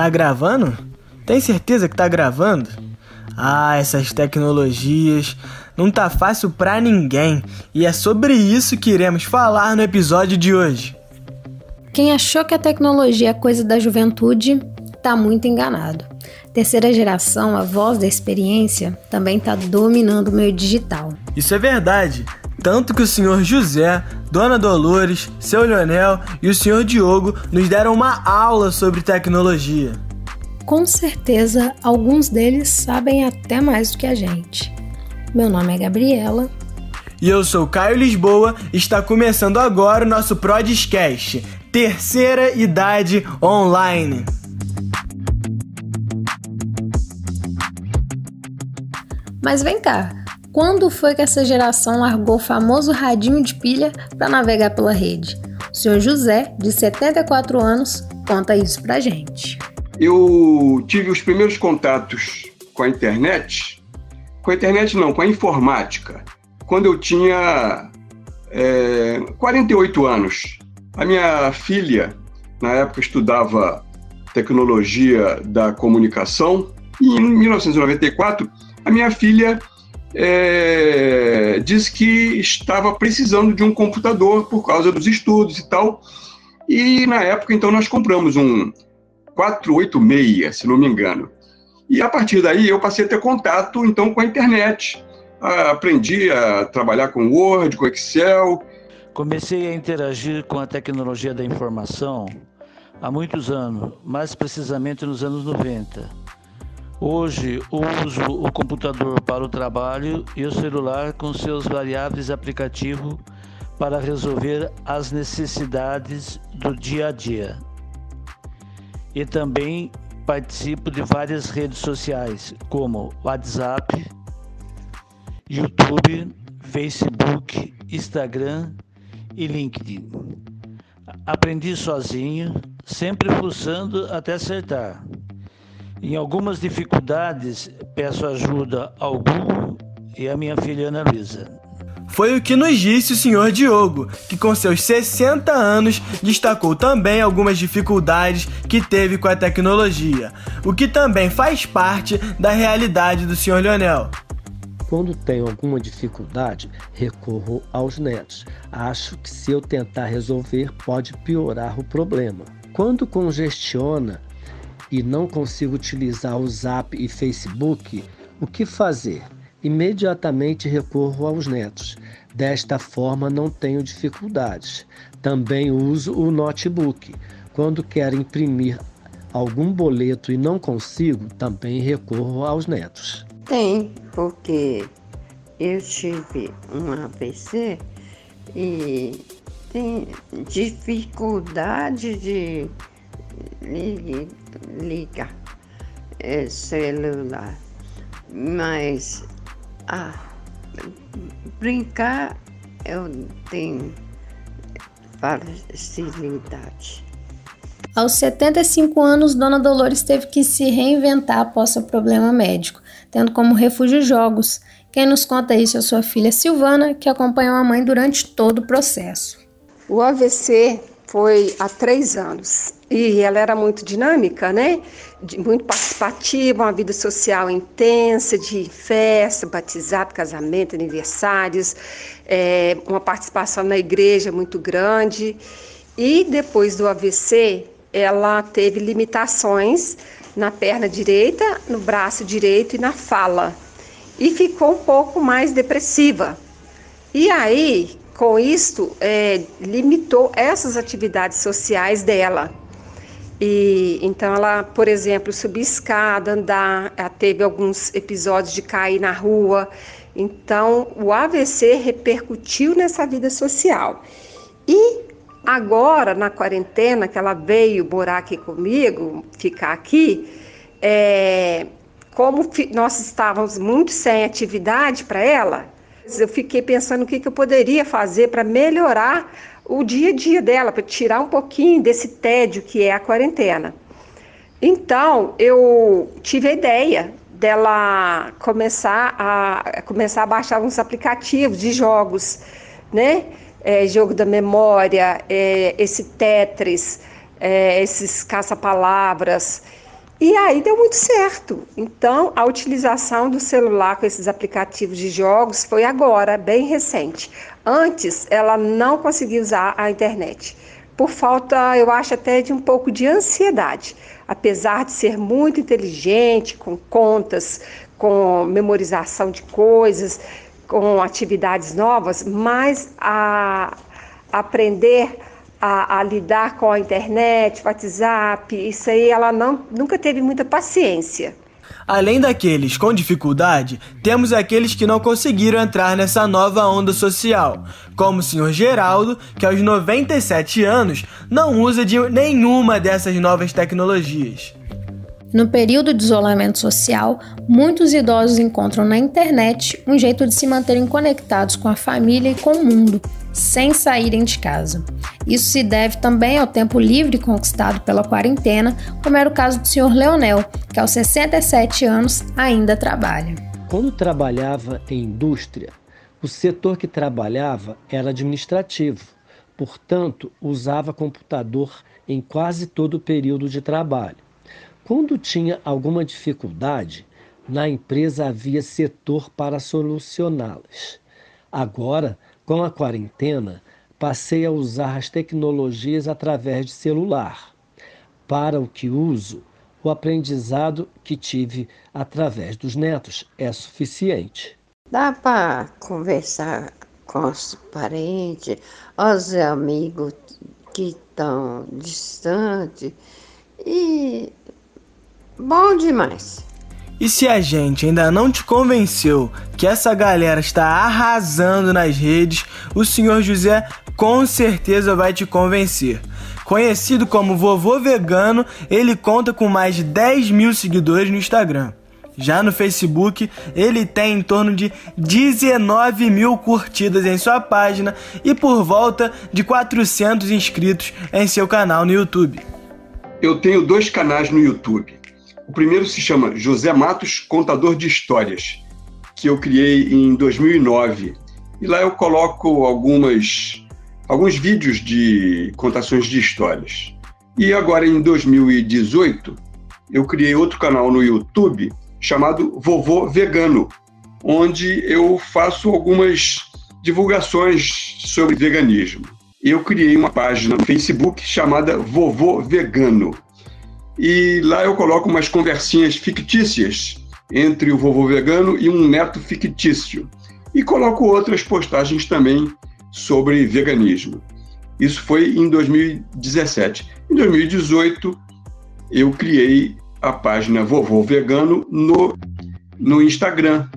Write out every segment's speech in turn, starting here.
Tá gravando? Tem certeza que tá gravando? Ah, essas tecnologias não tá fácil pra ninguém e é sobre isso que iremos falar no episódio de hoje. Quem achou que a tecnologia é coisa da juventude tá muito enganado. Terceira geração, a voz da experiência, também está dominando o meio digital. Isso é verdade. Tanto que o senhor José, Dona Dolores, seu Leonel e o senhor Diogo nos deram uma aula sobre tecnologia. Com certeza, alguns deles sabem até mais do que a gente. Meu nome é Gabriela. E eu sou Caio Lisboa. Está começando agora o nosso Prodcast, Terceira Idade Online. Mas vem cá, quando foi que essa geração largou o famoso radinho de pilha para navegar pela rede? O senhor José, de 74 anos, conta isso pra gente. Eu tive os primeiros contatos com a internet, com a internet não, com a informática, quando eu tinha é, 48 anos. A minha filha, na época, estudava tecnologia da comunicação e em 1994 a minha filha é, disse que estava precisando de um computador por causa dos estudos e tal. E na época, então, nós compramos um 486, se não me engano. E a partir daí eu passei a ter contato, então, com a internet. Aprendi a trabalhar com Word, com Excel. Comecei a interagir com a tecnologia da informação há muitos anos, mais precisamente nos anos 90. Hoje uso o computador para o trabalho e o celular com seus variáveis aplicativos para resolver as necessidades do dia a dia. E também participo de várias redes sociais, como WhatsApp, YouTube, Facebook, Instagram e LinkedIn. Aprendi sozinho, sempre fuçando até acertar. Em algumas dificuldades, peço ajuda ao Google e à minha filha Ana Luísa. Foi o que nos disse o senhor Diogo, que com seus 60 anos destacou também algumas dificuldades que teve com a tecnologia, o que também faz parte da realidade do senhor Leonel. Quando tenho alguma dificuldade, recorro aos netos. Acho que se eu tentar resolver, pode piorar o problema. Quando congestiona, e não consigo utilizar o Zap e Facebook, o que fazer? Imediatamente recorro aos netos. Desta forma, não tenho dificuldades. Também uso o notebook. Quando quero imprimir algum boleto e não consigo, também recorro aos netos. Tem, porque eu tive um AVC e tem dificuldade de liga é, celular. Mas ah, brincar eu tenho facilidade. Aos 75 anos, Dona Dolores teve que se reinventar após seu problema médico, tendo como refúgio jogos. Quem nos conta isso é sua filha Silvana, que acompanhou a mãe durante todo o processo. O AVC foi há três anos. E ela era muito dinâmica, né? Muito participativa, uma vida social intensa, de festa, batizado, casamento, aniversários, é, uma participação na igreja muito grande. E depois do AVC, ela teve limitações na perna direita, no braço direito e na fala. E ficou um pouco mais depressiva. E aí, com isto, é, limitou essas atividades sociais dela. E então ela, por exemplo, subir escada, andar, teve alguns episódios de cair na rua. Então, o AVC repercutiu nessa vida social. E agora, na quarentena, que ela veio morar aqui comigo, ficar aqui, é, como nós estávamos muito sem atividade para ela, eu fiquei pensando o que, que eu poderia fazer para melhorar o dia a dia dela, para tirar um pouquinho desse tédio que é a quarentena. Então, eu tive a ideia dela começar a começar a baixar uns aplicativos de jogos, né? É, jogo da memória, é, esse Tetris, é, esses caça-palavras. E aí deu muito certo. Então, a utilização do celular com esses aplicativos de jogos foi agora, bem recente. Antes, ela não conseguia usar a internet. Por falta, eu acho, até de um pouco de ansiedade. Apesar de ser muito inteligente, com contas, com memorização de coisas, com atividades novas, mas a aprender a, a, lidar com a internet, WhatsApp, isso aí ela não, nunca teve muita paciência. Além daqueles com dificuldade, temos aqueles que não conseguiram entrar nessa nova onda social, como o Sr. Geraldo, que aos 97 anos não usa de nenhuma dessas novas tecnologias. No período de isolamento social, muitos idosos encontram na internet um jeito de se manterem conectados com a família e com o mundo, sem saírem de casa. Isso se deve também ao tempo livre conquistado pela quarentena, como era o caso do Sr. Leonel, que aos 67 anos ainda trabalha. Quando trabalhava em indústria, o setor que trabalhava era administrativo, portanto, usava computador em quase todo o período de trabalho. Quando tinha alguma dificuldade, na empresa havia setor para solucioná-las. Agora, com a quarentena, passei a usar as tecnologias através de celular. Para o que uso, o aprendizado que tive através dos netos é suficiente. Dá para conversar com os parentes, os amigos que estão distantes e Bom demais. E se a gente ainda não te convenceu que essa galera está arrasando nas redes, o senhor José com certeza vai te convencer. Conhecido como Vovô Vegano, ele conta com mais de 10 mil seguidores no Instagram. Já no Facebook, ele tem em torno de 19 mil curtidas em sua página e por volta de 400 inscritos em seu canal no YouTube. Eu tenho dois canais no YouTube. O primeiro se chama José Matos Contador de Histórias, que eu criei em 2009. E lá eu coloco algumas, alguns vídeos de contações de histórias. E agora, em 2018, eu criei outro canal no YouTube chamado Vovô Vegano, onde eu faço algumas divulgações sobre veganismo. Eu criei uma página no Facebook chamada Vovô Vegano e lá eu coloco umas conversinhas fictícias entre o vovô vegano e um neto fictício. E coloco outras postagens também sobre veganismo. Isso foi em 2017. Em 2018, eu criei a página Vovô Vegano no, no Instagram.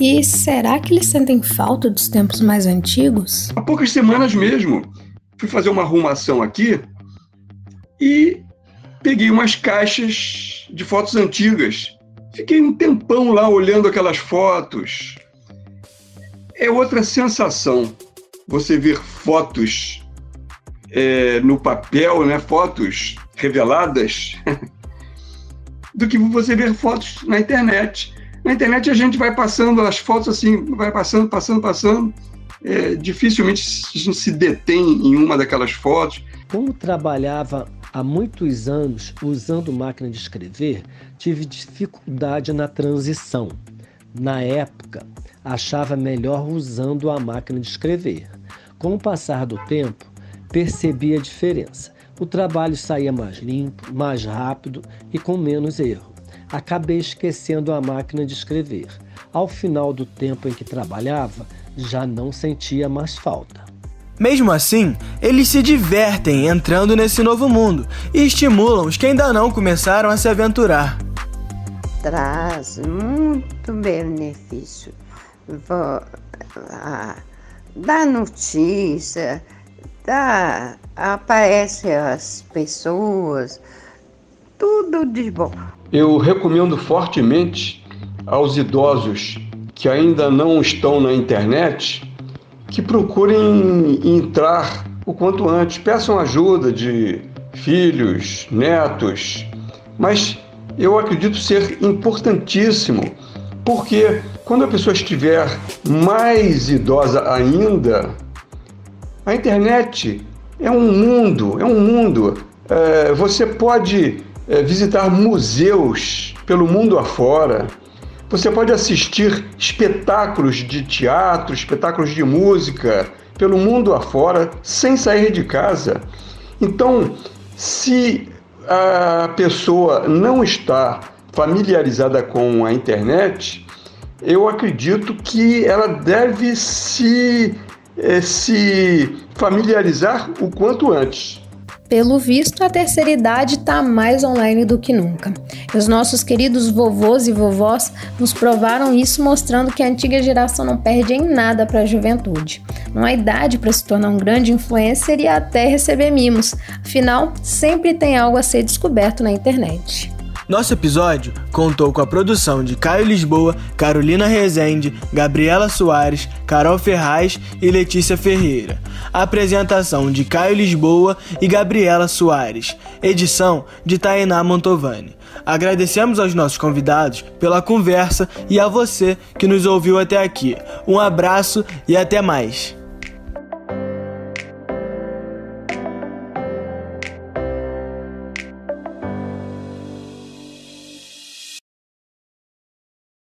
E será que eles sentem falta dos tempos mais antigos? Há poucas semanas mesmo, fui fazer uma arrumação aqui e peguei umas caixas de fotos antigas. Fiquei um tempão lá olhando aquelas fotos. É outra sensação você ver fotos é, no papel, né? fotos reveladas, do que você ver fotos na internet. Na internet a gente vai passando as fotos assim, vai passando, passando, passando. É, dificilmente se detém em uma daquelas fotos. Como trabalhava Há muitos anos, usando máquina de escrever, tive dificuldade na transição. Na época, achava melhor usando a máquina de escrever. Com o passar do tempo, percebi a diferença. O trabalho saía mais limpo, mais rápido e com menos erro. Acabei esquecendo a máquina de escrever. Ao final do tempo em que trabalhava, já não sentia mais falta. Mesmo assim, eles se divertem entrando nesse novo mundo e estimulam os que ainda não começaram a se aventurar. Traz muito benefício. Vou, ah, dá notícia, dá, aparece as pessoas, tudo de bom. Eu recomendo fortemente aos idosos que ainda não estão na internet que procurem entrar o quanto antes, peçam ajuda de filhos, netos, mas eu acredito ser importantíssimo, porque quando a pessoa estiver mais idosa ainda, a internet é um mundo, é um mundo. É, você pode é, visitar museus pelo mundo afora. Você pode assistir espetáculos de teatro, espetáculos de música pelo mundo afora sem sair de casa. Então, se a pessoa não está familiarizada com a internet, eu acredito que ela deve se, eh, se familiarizar o quanto antes. Pelo visto, a terceira idade está mais online do que nunca. E os nossos queridos vovôs e vovós nos provaram isso, mostrando que a antiga geração não perde em nada para a juventude. Não há idade para se tornar um grande influencer e até receber mimos. Afinal, sempre tem algo a ser descoberto na internet. Nosso episódio contou com a produção de Caio Lisboa, Carolina Rezende, Gabriela Soares, Carol Ferraz e Letícia Ferreira. A apresentação de Caio Lisboa e Gabriela Soares. Edição de Tainá Montovani. Agradecemos aos nossos convidados pela conversa e a você que nos ouviu até aqui. Um abraço e até mais.